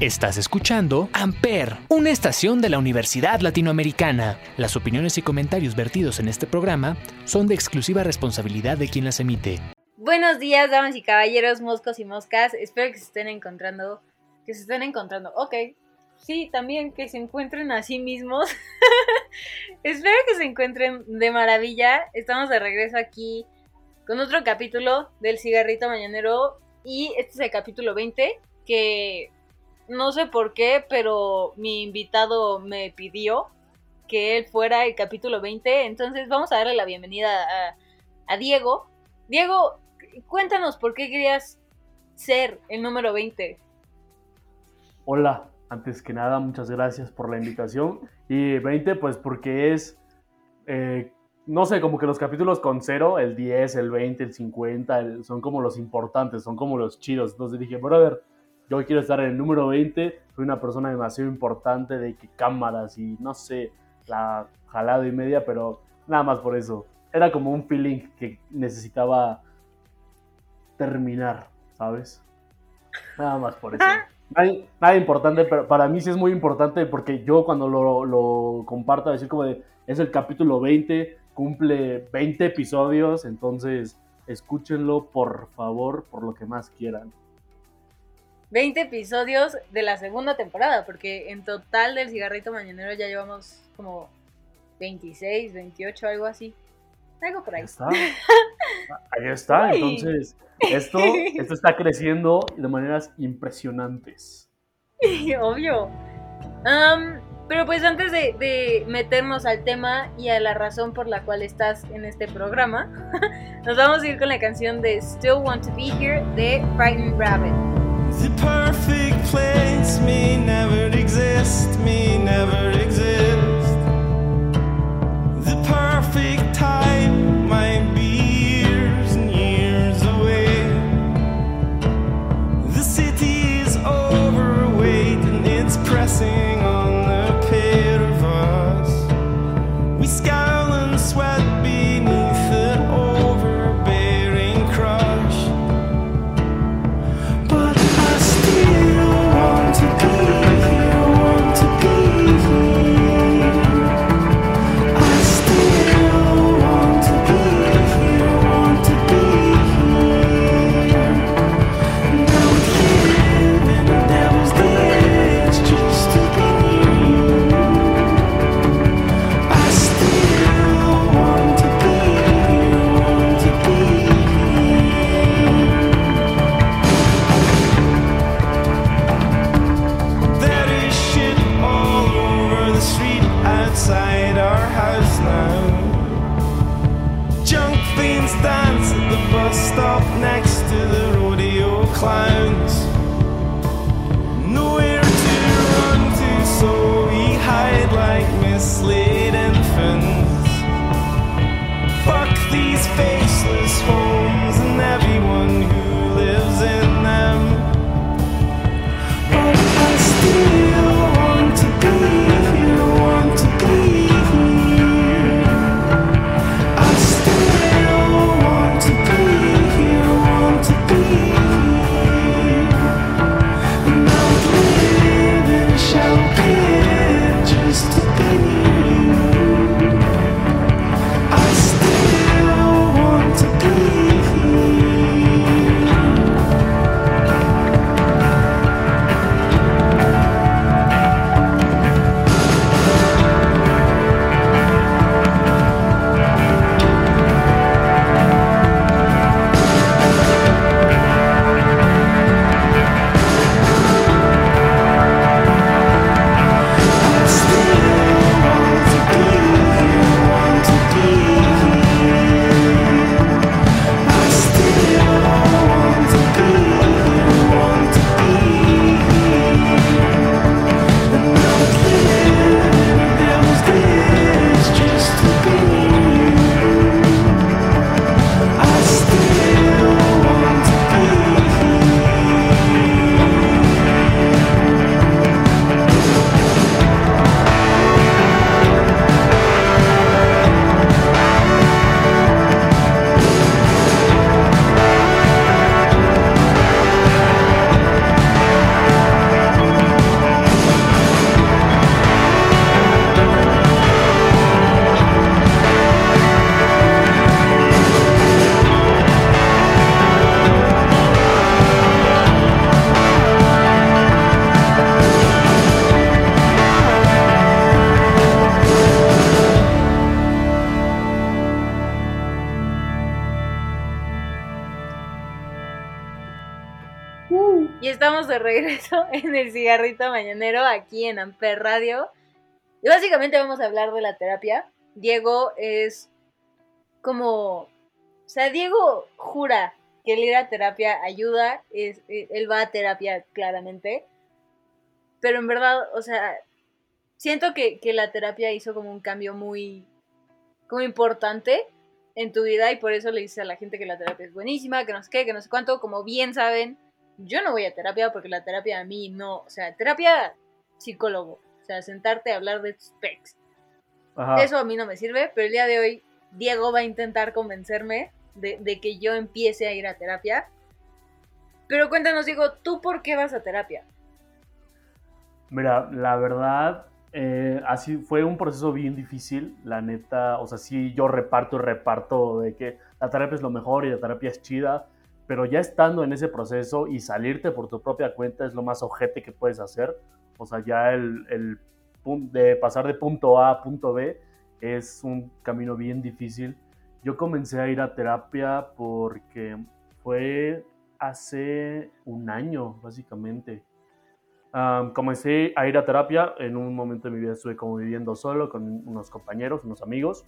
Estás escuchando Amper, una estación de la Universidad Latinoamericana. Las opiniones y comentarios vertidos en este programa son de exclusiva responsabilidad de quien las emite. Buenos días, damas y caballeros, moscos y moscas. Espero que se estén encontrando, que se estén encontrando. Ok, sí, también que se encuentren a sí mismos. Espero que se encuentren de maravilla. Estamos de regreso aquí con otro capítulo del cigarrito mañanero y este es el capítulo 20 que no sé por qué, pero mi invitado me pidió que él fuera el capítulo 20. Entonces vamos a darle la bienvenida a, Diego. Diego, cuéntanos por qué querías ser el número 20. Hola, antes que nada, muchas gracias por la invitación. Y 20, pues porque es, eh, no sé, como que los capítulos con cero, el 10, el 20, el 50, son como los importantes, son como los chidos. Entonces dije, brother, yo quiero estar en el número 20, soy una persona demasiado importante de que cámaras y no sé, la jalada y media, pero nada más por eso. Era como un feeling que necesitaba terminar, ¿sabes? Nada más por eso. Nada, importante, pero para mí sí es muy importante porque yo cuando lo, lo comparto, decir como de, es el capítulo 20, cumple 20 episodios, entonces escúchenlo por favor, por lo que más quieran. 20 episodios de la segunda temporada, porque en total del cigarrito mañanero ya llevamos como 26, 28, algo así. Algo por ahí. Ahí está. Entonces, esto, esto está creciendo de maneras impresionantes. Obvio. pero pues antes de, de, meternos al tema y a la razón por la cual estás en este programa, nos vamos a ir con la canción de Still Want to Be Here de Frightened Rabbit. The perfect place may never exist, may never exist. next to the rodeo clowns. Estamos de regreso en el cigarrito mañanero aquí en Amper Radio. Y básicamente vamos a hablar de la terapia. Diego es como... O sea, Diego jura que el ir a terapia ayuda. Es, eh, él va a terapia claramente. Pero en verdad, o sea, siento que, que la terapia hizo como un cambio muy... como importante en tu vida y por eso le dices a la gente que la terapia es buenísima, que no sé qué, que no sé cuánto, como bien saben, yo no voy a terapia porque la terapia a mí no, o sea, terapia psicólogo, o sea, sentarte a hablar de tus pecs. Eso a mí no me sirve, pero el día de hoy Diego va a intentar convencerme de, de, que yo empiece a ir a terapia. Pero cuéntanos, Diego, ¿tú por qué vas a terapia? Mira, la verdad, eh, así fue un proceso bien difícil, la neta, o sea, sí yo reparto y reparto de que la terapia es lo mejor y la terapia es chida, pero ya estando en ese proceso y salirte por tu propia cuenta es lo más ojete que puedes hacer, o sea, ya el, el de pasar de punto A a punto B es un camino bien difícil. Yo comencé a ir a terapia porque fue hace un año, básicamente comencé a ir a terapia. En un momento de mi vida estuve como viviendo solo con unos compañeros, unos amigos.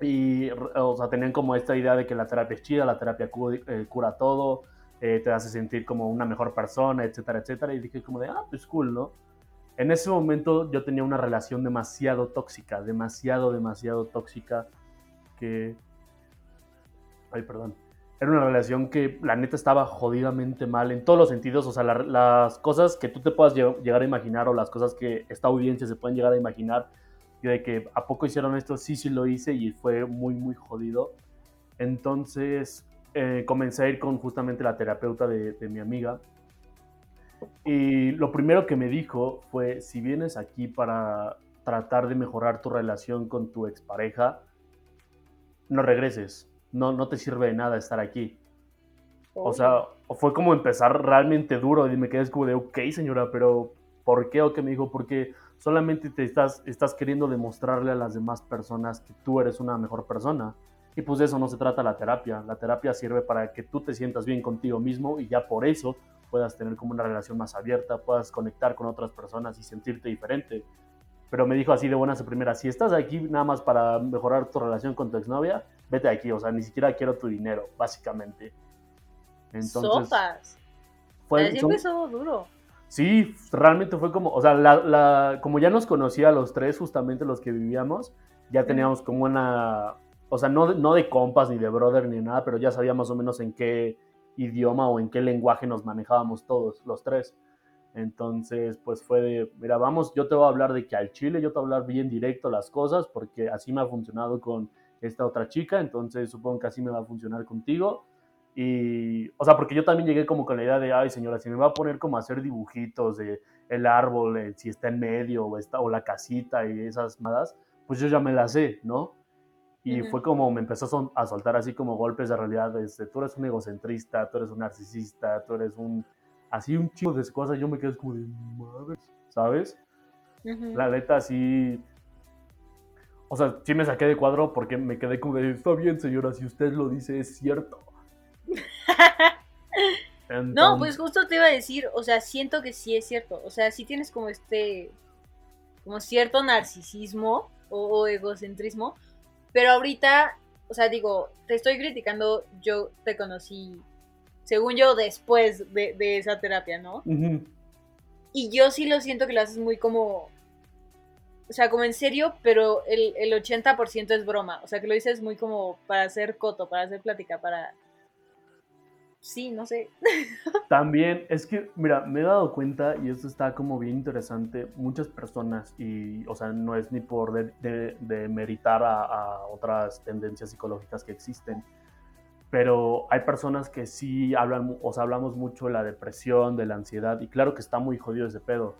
Y, o sea, tenían como esta idea de que la terapia es chida, la terapia eh, cura todo, eh, te hace sentir como una mejor persona, etcétera, etcétera. Y dije como de, ah, pues cool, ¿no? En ese momento yo tenía una relación demasiado tóxica, demasiado, demasiado tóxica, que... Ay, perdón era una relación que la neta estaba jodidamente mal en todos los sentidos, o sea, las cosas que tú te puedas llegar a imaginar o las cosas que esta audiencia se pueden llegar a imaginar, yo de que a poco hicieron esto, sí, sí lo hice y fue muy, muy jodido. Entonces eh, comencé a ir con justamente la terapeuta de, de mi amiga y lo primero que me dijo fue, si vienes aquí para tratar de mejorar tu relación con tu expareja, no regreses no, no te sirve de nada estar aquí. O sea, fue como empezar realmente duro y me quedé como de, ok, señora, pero ¿por qué? O que me dijo, porque solamente te estás, estás queriendo demostrarle a las demás personas que tú eres una mejor persona. Y pues de eso no se trata la terapia. La terapia sirve para que tú te sientas bien contigo mismo y ya por eso puedas tener como una relación más abierta, puedas conectar con otras personas y sentirte diferente. Pero me dijo así de buenas a primeras, si estás aquí nada más para mejorar tu relación con tu exnovia, vete aquí, o sea, ni siquiera quiero tu dinero, básicamente. Entonces, Sopas. Fue, empezó duro. Sí, realmente fue como, o sea, la, como ya nos conocía los tres, justamente los que vivíamos, ya teníamos como una, o sea, no, no de compas ni de brother ni nada, pero ya sabíamos más o menos en qué idioma o en qué lenguaje nos manejábamos todos, los tres. Entonces, pues fue de, mira, vamos, yo te voy a hablar de que al chile, yo te voy a hablar bien directo las cosas, porque así me ha funcionado con esta otra chica, entonces supongo que así me va a funcionar contigo. Y, o sea, porque yo también llegué como con la idea de, ay señora, si me va a poner como a hacer dibujitos de el árbol, eh, si está en medio o, está, o la casita y esas madas, pues yo ya me las sé, ¿no? Y fue como me empezó a soltar así como golpes de realidad, este, tú eres un egocentrista, tú eres un narcisista, tú eres un, así un chico de cosas, yo me quedé como de, madre, ¿sabes? La neta, así, o sea, sí me saqué de cuadro porque me quedé como de, está bien, señora, si usted lo dice, es cierto. No, pues justo te iba a decir, o sea, siento que sí es cierto. O sea, sí tienes como este, como cierto narcisismo o, egocentrismo, pero ahorita, o sea, digo, te estoy criticando, yo te conocí, según yo, después de, esa terapia, ¿no? Y yo sí lo siento que lo haces muy como o sea, como en serio, pero el, el 80% es broma. O sea, que lo dices muy como para hacer coto, para hacer plática, para... Sí, no sé. También es que, mira, me he dado cuenta, y esto está como bien interesante, muchas personas, y, o sea, no es ni por de, de, meritar a, a, otras tendencias psicológicas que existen, pero hay personas que sí hablan, o sea, hablamos mucho de la depresión, de la ansiedad, y claro que está muy jodido ese pedo,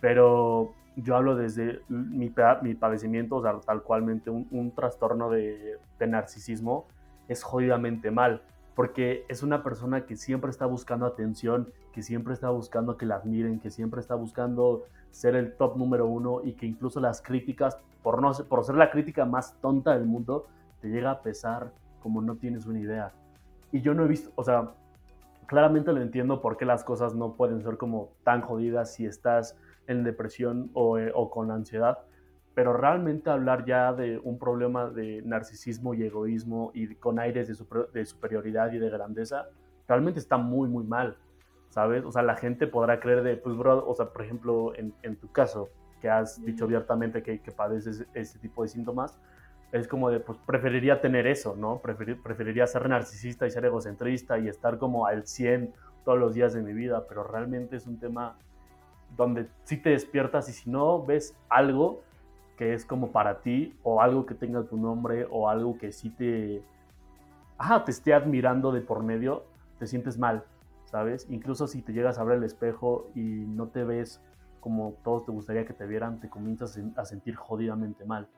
pero yo hablo desde mi, mi padecimiento, o sea, tal cualmente un, un trastorno de, de, narcisismo es jodidamente mal, porque es una persona que siempre está buscando atención, que siempre está buscando que la admiren, que siempre está buscando ser el top número uno y que incluso las críticas, por, no, por ser la crítica más tonta del mundo, te llega a pesar como no tienes una idea. Y yo no he visto, o sea, claramente lo entiendo por qué las cosas no pueden ser como tan jodidas si estás en depresión o, eh, o con ansiedad, pero realmente hablar ya de un problema de narcisismo y egoísmo y con aires de, super, de, superioridad y de grandeza, realmente está muy, muy mal, ¿sabes? O sea, la gente podrá creer de, pues, bro, o sea, por ejemplo, en, en tu caso, que has dicho abiertamente que, que padeces este tipo de síntomas, es como de, pues preferiría tener eso, ¿no? Preferir, preferiría ser narcisista y ser egocentrista y estar como al 100 todos los días de mi vida, pero realmente es un tema donde sí te despiertas y si no ves algo que es como para ti o algo que tenga tu nombre o algo que sí te, ajá, te esté admirando de por medio, te sientes mal, ¿sabes? Incluso si te llegas a ver el espejo y no te ves como todos te gustaría que te vieran, te comienzas a sentir jodidamente mal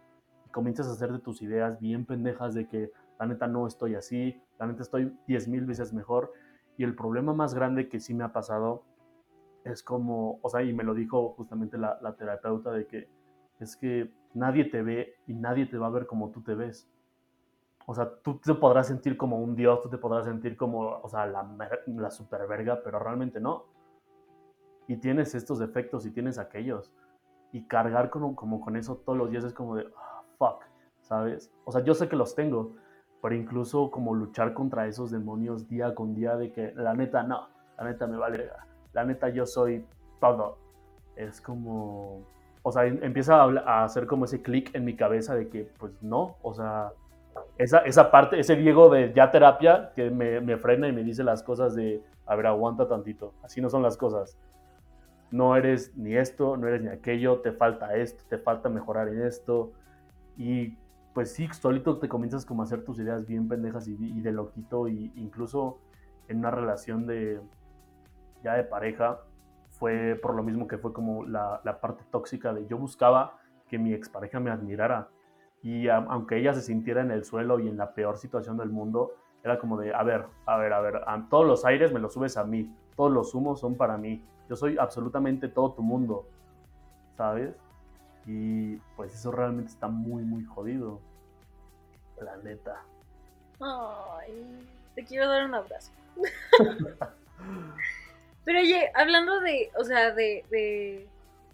comienzas a hacer de tus ideas bien pendejas de que la neta no estoy así, la neta estoy 10 mil veces mejor. Y el problema más grande que sí me ha pasado es como, o sea, y me lo dijo justamente la terapeuta de que es que nadie te ve y nadie te va a ver como tú te ves. O sea, tú te podrás sentir como un dios, tú te podrás sentir como, o sea, la, la super verga, pero realmente no. Y tienes estos defectos y tienes aquellos. Y cargar como, como con eso todos los días es como de, fuck, ¿sabes? O sea, yo sé que los tengo, pero incluso como luchar contra esos demonios día con día de que la neta no, la neta me vale, la neta yo soy todo. Es como, o sea, em, empieza a, hacer como ese clic en mi cabeza de que pues no, o sea, esa, esa parte, ese Diego de ya terapia que me, me frena y me dice las cosas de, a ver, aguanta tantito, así no son las cosas. No eres ni esto, no eres ni aquello, te falta esto, te falta mejorar en esto, y pues sí, solito te comienzas como a hacer tus ideas bien pendejas y, y de loquito, y incluso en una relación de ya de pareja, fue por lo mismo que fue como la, la parte tóxica de yo buscaba que mi expareja me admirara. Y a, aunque ella se sintiera en el suelo y en la peor situación del mundo, era como de, a ver, a ver, a ver, a todos los aires me los subes a mí, todos los humos son para mí, yo soy absolutamente todo tu mundo, ¿sabes? Y pues eso realmente está muy, muy jodido. La neta. Ay, te quiero dar un abrazo. Pero oye, hablando de, o sea, de, de,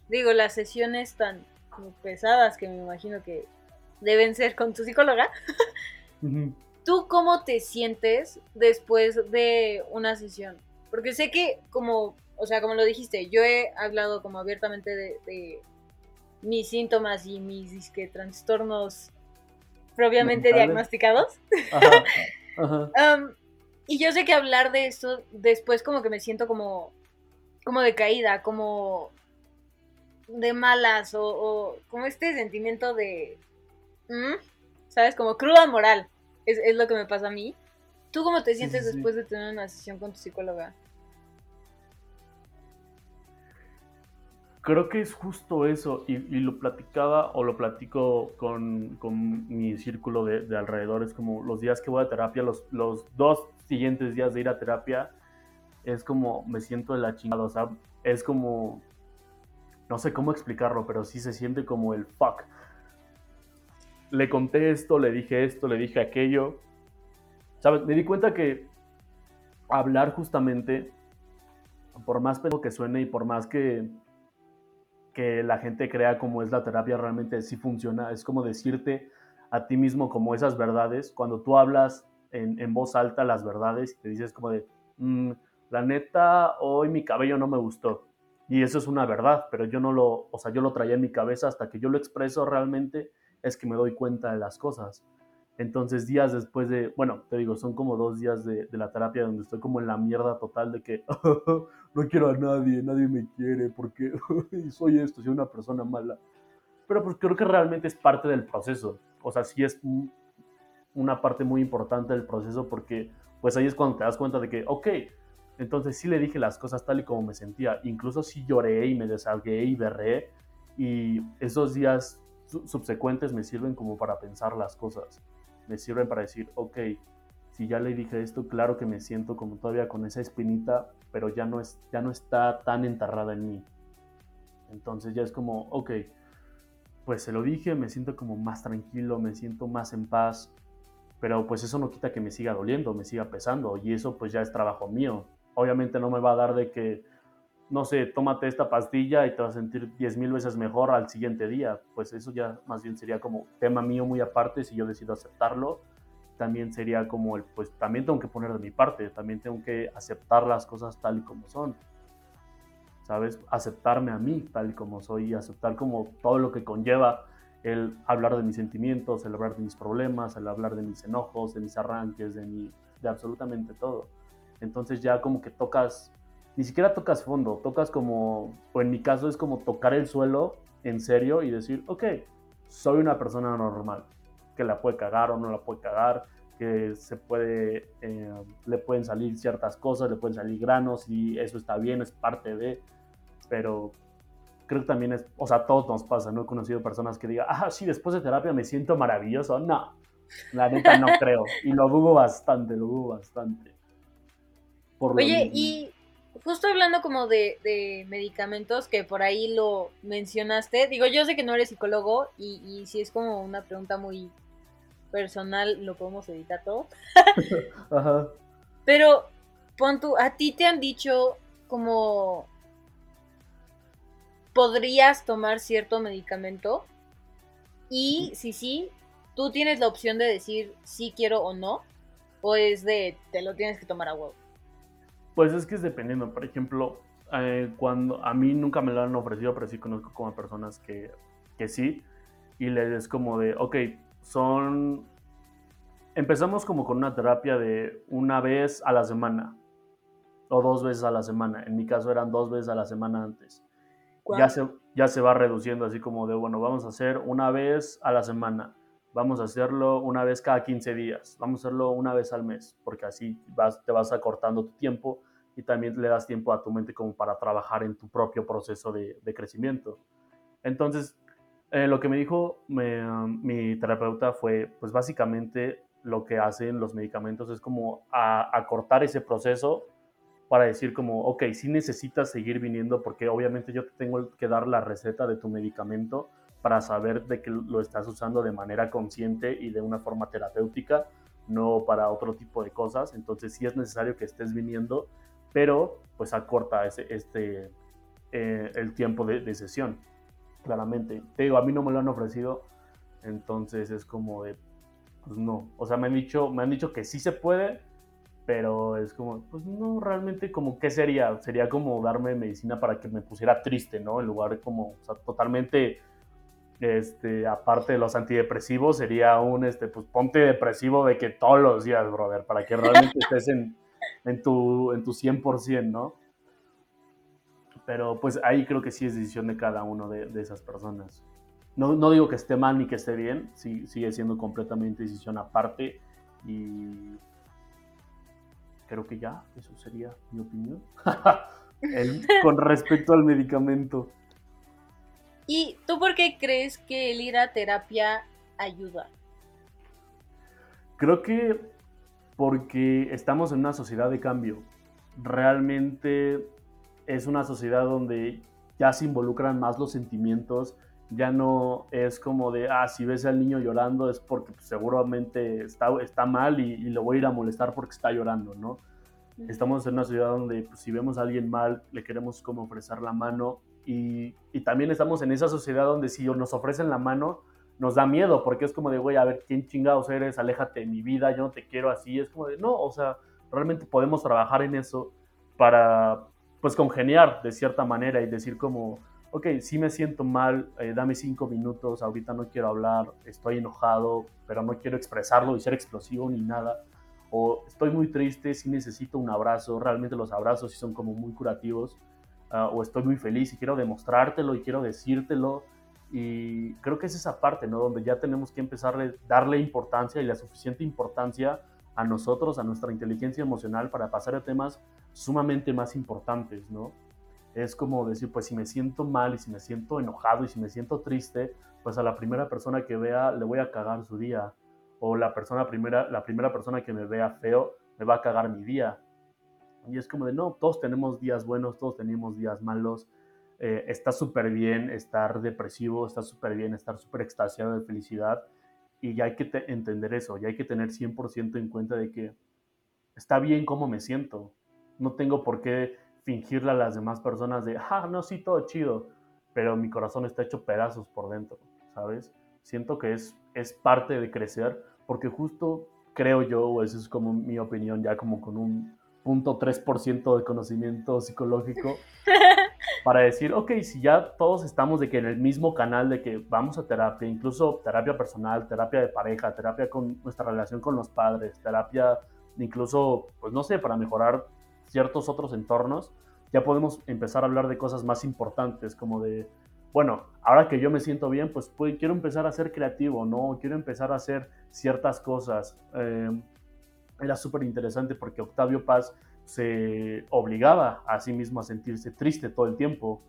digo, las sesiones tan como pesadas que me imagino que deben ser con tu psicóloga, ¿tú cómo te sientes después de una sesión? Porque sé que como, o sea, como lo dijiste, yo he hablado como abiertamente de mis síntomas y mis disque, trastornos propiamente diagnosticados. y yo sé que hablar de esto después como que me siento como, como decaída, como de malas o, como este sentimiento de, ¿sabes? Como cruda moral. Es, es, lo que me pasa a mí. ¿Tú cómo te sientes después de tener una sesión con tu psicóloga? creo que es justo eso, y, lo platicaba o lo platico con, con mi círculo de, de, alrededor, es como los días que voy a terapia, los, los dos siguientes días de ir a terapia, es como me siento de la chingada, o sea, es como, no sé cómo explicarlo, pero sí se siente como el fuck. Le conté esto, le dije esto, le dije aquello, ¿sabes? Me di cuenta que hablar justamente, por más pedo que suene y por más que que la gente crea como es la terapia realmente sí funciona. Es como decirte a ti mismo como esas verdades. Cuando tú hablas en, voz alta las verdades y te dices como de, mm, la neta, hoy mi cabello no me gustó. Y eso es una verdad, pero yo no lo, o sea, yo lo traía en mi cabeza hasta que yo lo expreso realmente, es que me doy cuenta de las cosas. Entonces, días después de, bueno, te digo, son como dos días de, de la terapia donde estoy como en la mierda total de que no quiero a nadie, nadie me quiere, porque soy esto, soy una persona mala. Pero pues creo que realmente es parte del proceso. O sea, sí es una parte muy importante del proceso porque pues ahí es cuando te das cuenta de que, ok, entonces sí le dije las cosas tal y como me sentía. Incluso sí lloré y me desahogué y berré. Y esos días subsecuentes me sirven como para pensar las cosas me sirven para decir, ok, si ya le dije esto, claro que me siento como todavía con esa espinita, pero ya no, es, ya no está tan enterrada en mí. Entonces ya es como, ok, pues se lo dije, me siento como más tranquilo, me siento más en paz, pero pues eso no quita que me siga doliendo, me siga pesando, y eso pues ya es trabajo mío. obviamente no me va a dar de que, no sé, tómate esta pastilla y te vas a sentir 10 mil veces mejor al siguiente día. Pues eso ya más bien sería como tema mío muy aparte si yo decido aceptarlo. También sería como el, pues también tengo que poner de mi parte, también tengo que aceptar las cosas tal y como son. ¿Sabes? Aceptarme a mí tal y como soy y aceptar como todo lo que conlleva el hablar de mis sentimientos, el hablar de mis problemas, el hablar de mis enojos, de mis arranques, de, mi, de absolutamente todo. Entonces ya como que tocas, ni siquiera tocas fondo, tocas como, o en mi caso es como tocar el suelo en serio y decir, ok, soy una persona normal, que la puede cagar o no la puede cagar, que se puede, eh, le pueden salir ciertas cosas, le pueden salir granos y eso está bien, es parte de, pero creo que también es, o sea, a todos nos pasa, no he conocido personas que digan, ah, sí, después de terapia me siento maravilloso, no, la neta no creo, y lo dudo bastante, lo dudo bastante. Oye, y justo hablando como de, medicamentos, que por ahí lo mencionaste, digo, yo sé que no eres psicólogo y, y si es como una pregunta muy personal, lo podemos editar todo. Ajá. Pero, pon tú, a ti te han dicho como podrías tomar cierto medicamento y si sí, tú tienes la opción de decir si quiero o no, o es de te lo tienes que tomar a huevo. Pues es que es dependiendo. Por ejemplo, eh, cuando a mí nunca me lo han ofrecido, pero sí conozco como personas que, que sí. Y les es como de, ok, son... Empezamos como con una terapia de una vez a la semana o dos veces a la semana. En mi caso eran dos veces a la semana antes. Ya se, ya se va reduciendo así como de, bueno, vamos a hacer una vez a la semana. Vamos a hacerlo una vez cada 15 días. Vamos a hacerlo una vez al mes, porque así vas, te vas acortando tu tiempo y también le das tiempo a tu mente como para trabajar en tu propio proceso de, crecimiento. Entonces, eh, lo que me dijo mi terapeuta fue, pues básicamente lo que hacen los medicamentos es como acortar ese proceso para decir como, ok, si necesitas seguir viniendo porque obviamente yo te tengo que dar la receta de tu medicamento para saber de que lo estás usando de manera consciente y de una forma terapéutica, no para otro tipo de cosas. Entonces sí es necesario que estés viniendo pero pues acorta ese, este, eh, el tiempo de, sesión, claramente. Te digo, a mí no me lo han ofrecido, entonces es como de, pues no. O sea, me han dicho, me han dicho que sí se puede, pero es como, pues no, realmente como, ¿qué sería? Sería como darme medicina para que me pusiera triste, ¿no? En lugar de como, o sea, totalmente, este, aparte de los antidepresivos, sería un, este, pues ponte depresivo de que todos los días, brother, para que realmente estés en en tu, en tu 100%, ¿no? Pero pues ahí creo que sí es decisión de cada uno de, esas personas. No, no, digo que esté mal ni que esté bien, sí, sigue siendo completamente decisión aparte y creo que ya, eso sería mi opinión con respecto al medicamento. ¿Y tú por qué crees que el ir a terapia ayuda? Creo que porque estamos en una sociedad de cambio. Realmente es una sociedad donde ya se involucran más los sentimientos, ya no es como de, ah, si ves al niño llorando es porque pues, seguramente está, está mal y, y, lo voy a ir a molestar porque está llorando, ¿no? Estamos en una sociedad donde pues, si vemos a alguien mal, le queremos como ofrecer la mano y, y también estamos en esa sociedad donde si nos ofrecen la mano, nos da miedo, porque es como de, güey, a ver, ¿quién chingados eres? Aléjate de mi vida, yo no te quiero así. Es como de, no, o sea, realmente podemos trabajar en eso para, pues, congeniar de cierta manera y decir como, ok, sí me siento mal, eh, dame cinco minutos, ahorita no quiero hablar, estoy enojado, pero no quiero expresarlo y ser explosivo ni nada. O estoy muy triste, sí necesito un abrazo, realmente los abrazos sí son como muy curativos. Ah, o estoy muy feliz y quiero demostrártelo y quiero decírtelo y creo que es esa parte, ¿no? Donde ya tenemos que empezar a darle importancia y la suficiente importancia a nosotros, a nuestra inteligencia emocional para pasar a temas sumamente más importantes, ¿no? Es como decir, pues si me siento mal y si me siento enojado y si me siento triste, pues a la primera persona que vea le voy a cagar su día. O la, persona primera, la primera persona que me vea feo me va a cagar mi día. Y es como de, no, todos tenemos días buenos, todos tenemos días malos, eh, está súper bien estar depresivo, está súper bien estar súper extasiado de felicidad y ya hay que entender eso, ya hay que tener 100% en cuenta de que está bien cómo me siento, No tengo por qué fingirle a las demás personas de, ah, no, sí, todo chido, pero mi corazón está hecho pedazos por dentro, ¿sabes? Siento que es, es parte de crecer, porque justo creo yo, o esa es como mi opinión, ya como con un punto 3% de conocimiento psicológico, para decir, ok, si ya todos estamos de que en el mismo canal de que vamos a terapia, incluso terapia personal, terapia de pareja, terapia con nuestra relación con los padres, terapia incluso, pues no sé, para mejorar ciertos otros entornos, ya podemos empezar a hablar de cosas más importantes, como de, bueno, ahora que yo me siento bien, pues, quiero empezar a ser creativo, ¿no? Quiero empezar a hacer ciertas cosas. Eh, era súper interesante porque Octavio Paz se obligaba a sí mismo a sentirse triste todo el tiempo.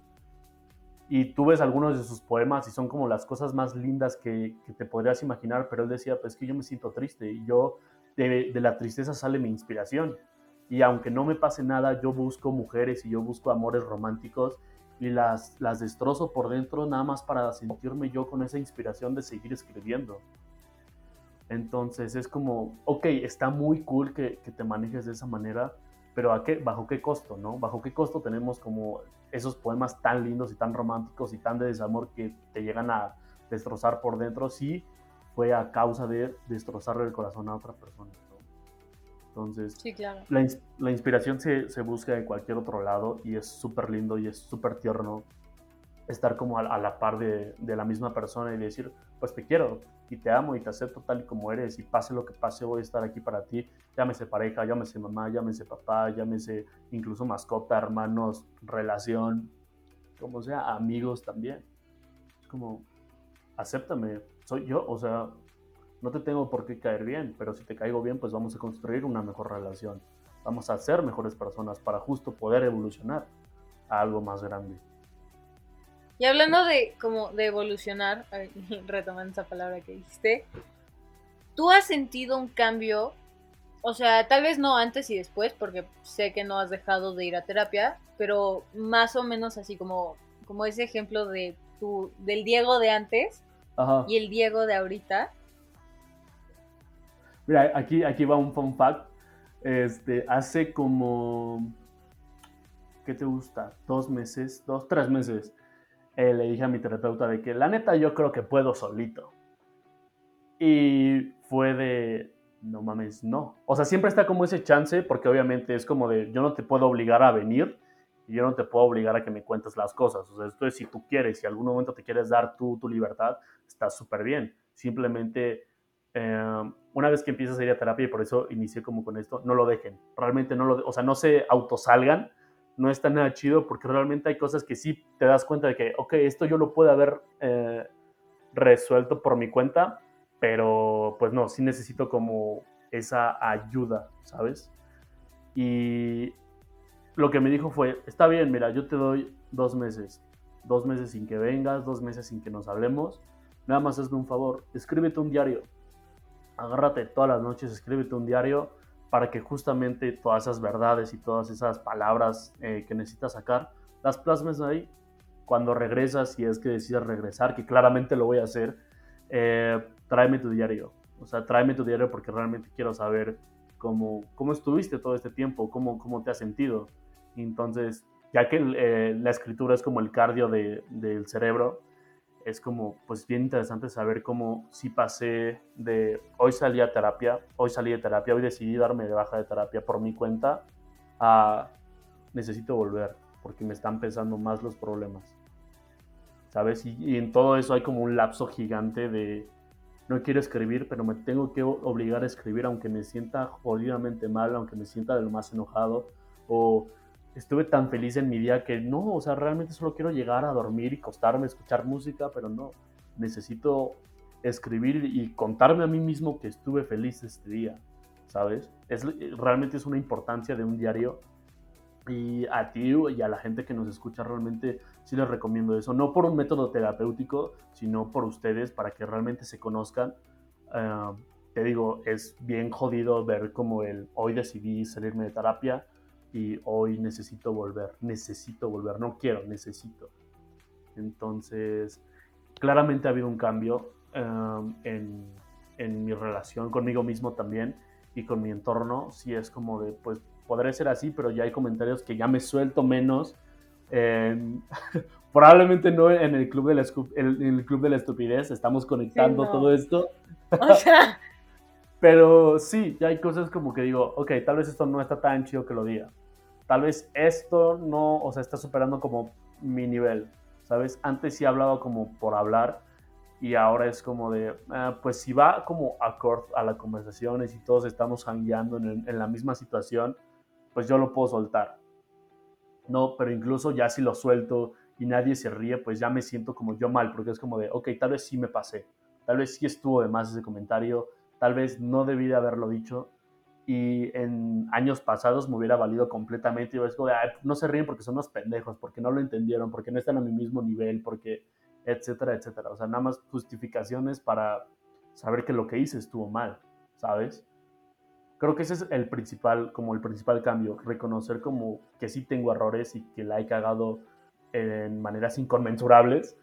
Y tú ves algunos de sus poemas y son como las cosas más lindas que, te podrías imaginar, pero él decía, pues que yo me siento triste y yo de, la tristeza sale mi inspiración. Y aunque no me pase nada, yo busco mujeres y yo busco amores románticos y las, las destrozo por dentro nada más para sentirme yo con esa inspiración de seguir escribiendo. Entonces es como, ok, está muy cool que, que te manejes de esa manera, pero ¿a qué, ¿bajo qué costo, no? ¿Bajo qué costo tenemos como esos poemas tan lindos y tan románticos y tan de desamor que te llegan a destrozar por dentro si fue a causa de destrozarle el corazón a otra persona? Entonces, sí, claro. la, la, inspiración se, se, busca en cualquier otro lado y es súper lindo y es súper tierno estar como a, la par de, de, la misma persona y decir, pues te quiero y te amo y te acepto tal y como eres y pase lo que pase voy a estar aquí para ti, llámese pareja, llámese mamá, llámese papá, llámese incluso mascota, hermanos, relación, como sea, amigos también. Es como, acéptame, soy yo, o sea, no te tengo por qué caer bien, pero si te caigo bien, pues vamos a construir una mejor relación. Vamos a ser mejores personas para justo poder evolucionar a algo más grande. Y hablando de como de evolucionar, retomando esa palabra que dijiste, ¿tú has sentido un cambio? O sea, tal vez no antes y después, porque sé que no has dejado de ir a terapia, pero más o menos así como, como ese ejemplo de tu, del Diego de antes y el Diego de ahorita. Mira, aquí, aquí va un fun fact. Este, hace como, ¿qué te gusta? Dos meses, dos, tres meses eh, le dije a mi terapeuta de que la neta yo creo que puedo solito. Y fue de, no mames, no. O sea, siempre está como ese chance porque obviamente es como de, yo no te puedo obligar a venir y yo no te puedo obligar a que me cuentes las cosas. O sea, esto es si tú quieres, si algún momento te quieres dar tú tu libertad, está súper bien. Simplemente, eh, una vez que empiezas a ir a terapia, y por eso inicié como con esto, no lo dejen. Realmente no lo, o sea, no se autosalgan no está nada chido porque realmente hay cosas que sí te das cuenta de que, ok, esto yo lo puedo haber eh, resuelto por mi cuenta, pero pues no, sí necesito como esa ayuda, ¿sabes? Y lo que me dijo fue, está bien, mira, yo te doy dos meses, dos meses sin que vengas, dos meses sin que nos hablemos, nada más hazme un favor, escríbete un diario, agárrate todas las noches, escríbete un diario para que justamente todas esas verdades y todas esas palabras eh, que necesitas sacar, las plasmes ahí. Cuando regresas, si es que decides regresar, que claramente lo voy a hacer, eh, tráeme tu diario. O sea, tráeme tu diario porque realmente quiero saber cómo, cómo estuviste todo este tiempo, cómo, cómo te has sentido. entonces, ya que eh, la escritura es como el cardio de, del cerebro, es como, pues bien interesante saber cómo si pasé de hoy salí a terapia, hoy salí de terapia, hoy decidí darme de baja de terapia por mi cuenta, a necesito volver porque me están pesando más los problemas. ¿Sabes? Y, en todo eso hay como un lapso gigante de no quiero escribir, pero me tengo que obligar a escribir aunque me sienta jodidamente mal, aunque me sienta de lo más enojado o estuve tan feliz en mi día que no, o sea, realmente solo quiero llegar a dormir y acostarme, escuchar música, pero no, necesito escribir y contarme a mí mismo que estuve feliz este día, ¿sabes? Es, realmente es una importancia de un diario y a ti y a la gente que nos escucha realmente sí les recomiendo eso, no por un método terapéutico, sino por ustedes para que realmente se conozcan. Ah, te digo, es bien jodido ver como el hoy decidí salirme de terapia, y hoy necesito volver, necesito volver, no quiero, necesito. Entonces, claramente ha habido un cambio um, en, en, mi relación conmigo mismo también y con mi entorno. Si es como de, pues, podré ser así, pero ya hay comentarios que ya me suelto menos. probablemente no en el club de la, en el club de la estupidez, estamos conectando todo esto. O sea. pero sí, ya hay cosas como que digo, ok, tal vez esto no está tan chido que lo diga. Tal vez esto no, o sea, está superando como mi nivel, ¿sabes? Antes sí hablaba como por hablar y ahora es como de, ah, pues si va como acorde a la conversación y todos estamos hangueando en, en, la misma situación, pues yo lo puedo soltar. No, pero incluso ya si lo suelto y nadie se ríe, pues ya me siento como yo mal, porque es como de, ok, tal vez sí me pasé, tal vez sí estuvo de más ese comentario, tal vez no debí de haberlo dicho y en años pasados me hubiera valido completamente y es como no se ríen porque son unos pendejos, porque no lo entendieron, porque no están a mi mismo nivel, porque etcétera, etcétera. O sea, nada más justificaciones para saber que lo que hice estuvo mal, ¿sabes? Creo que ese es el principal, como el principal cambio, reconocer como que sí tengo errores y que la he cagado en maneras inconmensurables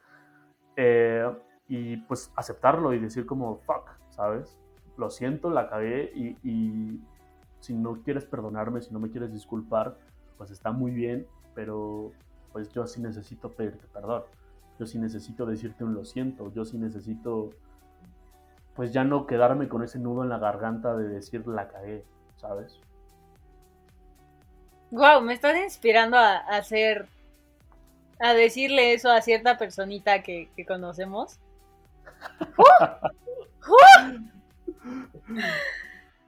eh, y pues aceptarlo y decir como, fuck, ¿sabes? Lo siento, la cagué y, y si no quieres perdonarme, si no me quieres disculpar, pues está muy bien, pero pues yo sí necesito pedirte perdón yo sí necesito decirte un lo siento, yo sí necesito, pues ya no quedarme con ese nudo en la garganta de decir la cagué, ¿sabes? Wow, me estás inspirando a, hacer, a decirle eso a cierta personita que, conocemos.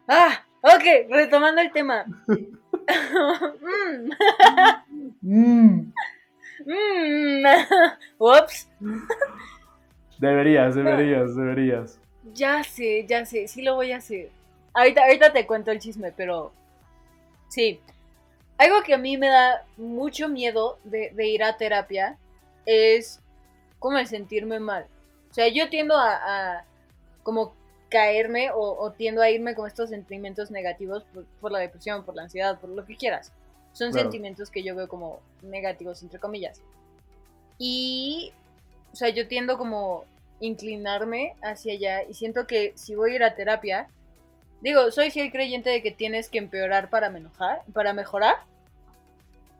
Ah, ok, retomando el tema. Mm. Mmm. Ups. Deberías, deberías, deberías. Ya sé, ya sé, sí lo voy a hacer. Ahorita, ahorita te cuento el chisme, pero sí. Algo que a mí me da mucho miedo de, ir a terapia es como el sentirme mal. O sea, yo tiendo a, como caerme o, tiendo a irme con estos sentimientos negativos por, la depresión, por la ansiedad, por lo que quieras. Son sentimientos que yo veo como negativos, entre comillas. Y, o sea, yo tiendo como inclinarme hacia allá y siento que si voy a ir a terapia, digo, soy fiel creyente de que tienes que empeorar para, enojar, para mejorar,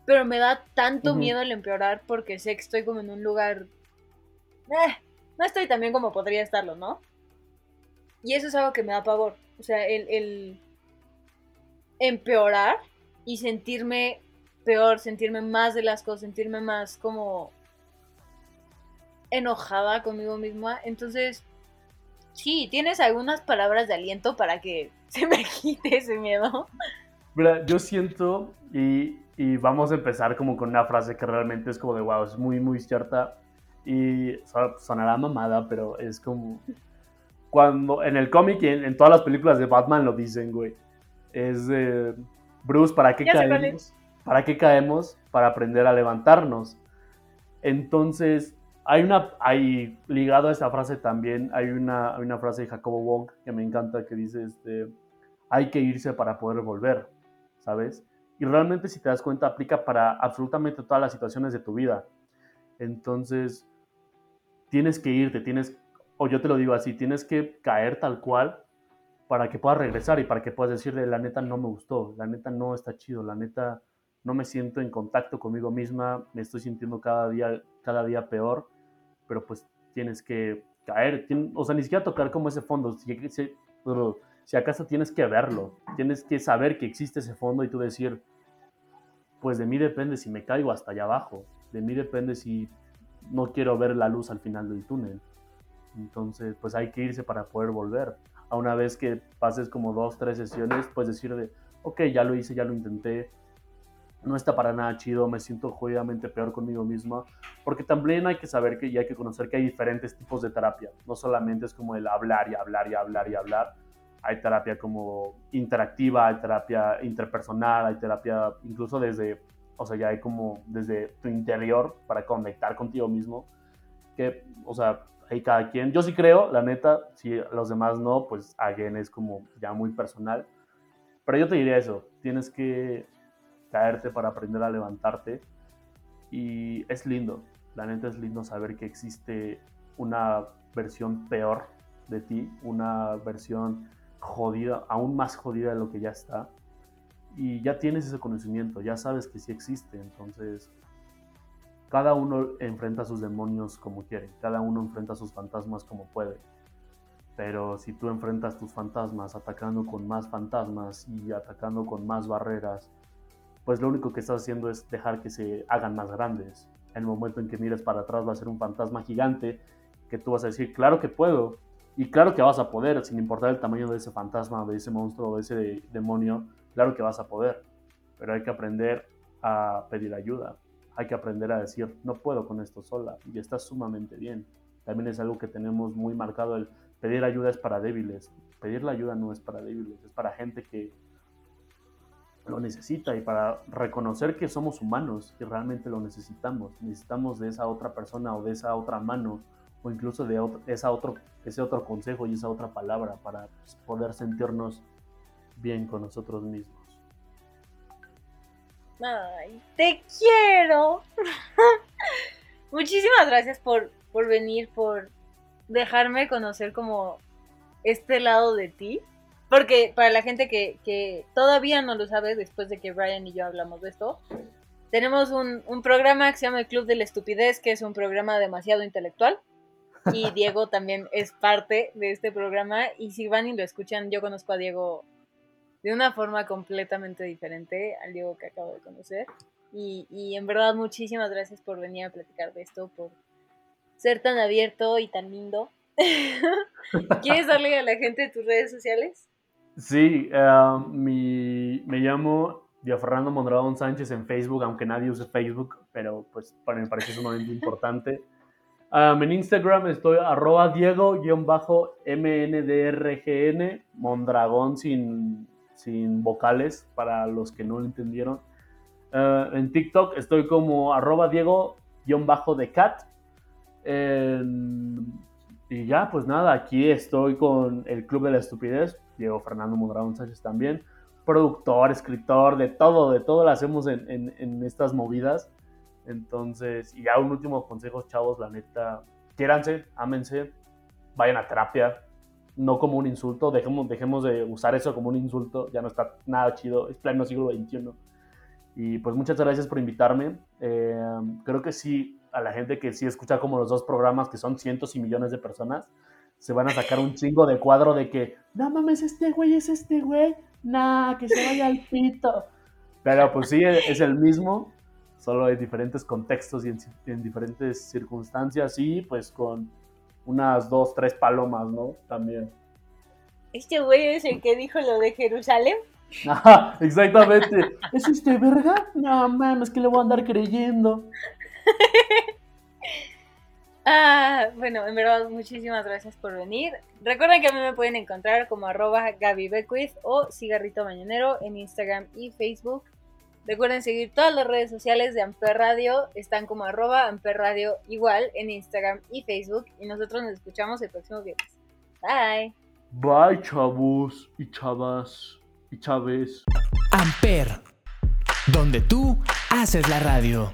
pero me da tanto miedo el empeorar porque sé que estoy como en un lugar... Eh, no estoy tan bien como podría estarlo, ¿no? Y eso es algo que me da pavor. O sea, el, el empeorar y sentirme peor, sentirme más de las cosas, sentirme más como enojada conmigo misma. Entonces, sí, ¿tienes algunas palabras de aliento para que se me quite ese miedo? Mira, yo siento, y, y, vamos a empezar como con una frase que realmente es como de wow, es muy, muy cierta. Y sonará mamada, pero es como. Cuando en el cómic y en, todas las películas de Batman lo dicen, güey. Es de. Bruce, ¿para qué caemos? ¿Para qué caemos? Para aprender a levantarnos. Entonces, hay una, hay, ligado a esa frase también, hay una, una frase de Jacobo Wong que me encanta que dice, este, hay que irse para poder volver, ¿sabes? Y realmente si te das cuenta aplica para absolutamente todas las situaciones de tu vida. Entonces, tienes que irte, tienes, o yo te lo digo así, tienes que caer tal cual para que puedas regresar y para que puedas decirle, la neta no me gustó, la neta no está chido, la neta no me siento en contacto conmigo misma, me estoy sintiendo cada día, cada día peor, pero pues tienes que caer, o sea, ni siquiera tocar como ese fondo, si, si acaso tienes que verlo, tienes que saber que existe ese fondo y tú decir, pues de mí depende si me caigo hasta allá abajo, de mí depende si no quiero ver la luz al final del túnel. Entonces, pues hay que irse para poder volver. A una vez que pases como dos, tres sesiones, puedes decir de, ok, ya lo hice, ya lo intenté, no está para nada chido, me siento jodidamente peor conmigo misma, porque también hay que saber que y hay que conocer que hay diferentes tipos de terapia, no solamente es como el hablar y hablar y hablar y hablar, hay terapia como interactiva, hay terapia interpersonal, hay terapia incluso desde, o sea, ya hay como desde tu interior para conectar contigo mismo, que, o sea, hay cada quien. Yo sí creo, la neta, si los demás no, pues again es como ya muy personal. Pero yo te diría eso, tienes que caerte para aprender a levantarte. Y es lindo, la neta es lindo saber que existe una versión peor de ti, una versión jodida, aún más jodida de lo que ya está. y ya tienes ese conocimiento, ya sabes que sí existe, entonces cada uno enfrenta sus demonios como quiere, cada uno enfrenta sus fantasmas como puede. Pero si tú enfrentas tus fantasmas atacando con más fantasmas y atacando con más barreras, pues lo único que estás haciendo es dejar que se hagan más grandes. En el momento en que mires para atrás va a ser un fantasma gigante que tú vas a decir, claro que puedo. Y claro que vas a poder, sin importar el tamaño de ese fantasma, de ese monstruo, de ese demonio, claro que vas a poder. Pero hay que aprender a pedir ayuda. Hay que aprender a decir, no puedo con esto sola. Y está sumamente bien. También es algo que tenemos muy marcado el pedir ayuda es para débiles. Pedir la ayuda no es para débiles, es para gente que lo necesita y para reconocer que somos humanos y realmente lo necesitamos. Necesitamos de esa otra persona o de esa otra mano o incluso de esa otro, ese otro consejo y esa otra palabra para pues, poder sentirnos bien con nosotros mismos. Ay, te quiero. Muchísimas gracias por, por venir, por dejarme conocer como este lado de ti. Porque para la gente que, todavía no lo sabe, después de que Brian y yo hablamos de esto, tenemos un, un, programa que se llama el Club de la Estupidez, que es un programa demasiado intelectual. Y Diego también es parte de este programa. Y si van y lo escuchan, yo conozco a Diego de una forma completamente diferente al Diego que acabo de conocer. Y, en verdad, muchísimas gracias por venir a platicar de esto, por ser tan abierto y tan lindo. ¿Quieres darle a la gente tus redes sociales? Sí, eh, mi, me llamo Fernando Mondragón Sánchez en Facebook, aunque nadie use Facebook, pero pues para me parece sumamente importante. Um, en Instagram estoy arroba Diego-MNDRGN, Mondragón sin, sin vocales para los que no lo entendieron. Uh, en TikTok estoy como arroba Diego-de-cat y ya, pues nada, aquí estoy con el Club de la Estupidez, Diego Fernando Mondragón Sánchez también, productor, escritor, de todo, de todo lo hacemos en, en, estas movidas. Entonces, y ya un último consejo, chavos, la neta, quiéranse, ámense, vayan a terapia, no como un insulto, dejemos, dejemos de usar eso como un insulto, ya no está nada chido, es pleno siglo XXI. Y pues muchas gracias por invitarme. Eh, creo que sí, a la gente que sí escucha como los dos programas, que son cientos y millones de personas, se van a sacar un chingo de cuadro de que, no mames, este güey es este güey, nah, que se vaya al pito. Pero pues sí, es el mismo, solo en diferentes contextos y en, diferentes circunstancias y pues con unas dos, tres palomas, ¿no? También. ¿Este güey es el que dijo lo de Jerusalén? Ajá, exactamente. ¿Es este verga? No mames, que le voy a andar creyendo. ah, bueno, en verdad, muchísimas gracias por venir. Recuerden que a mí me pueden encontrar como arroba Gaby o Cigarrito Mañanero en Instagram y Facebook. Recuerden seguir todas las redes sociales de Amper Radio. Están como arroba Amper Radio igual en Instagram y Facebook. Y nosotros nos escuchamos el próximo viernes. Bye. Bye, chavos y chavas y chaves. Amper, donde tú haces la radio.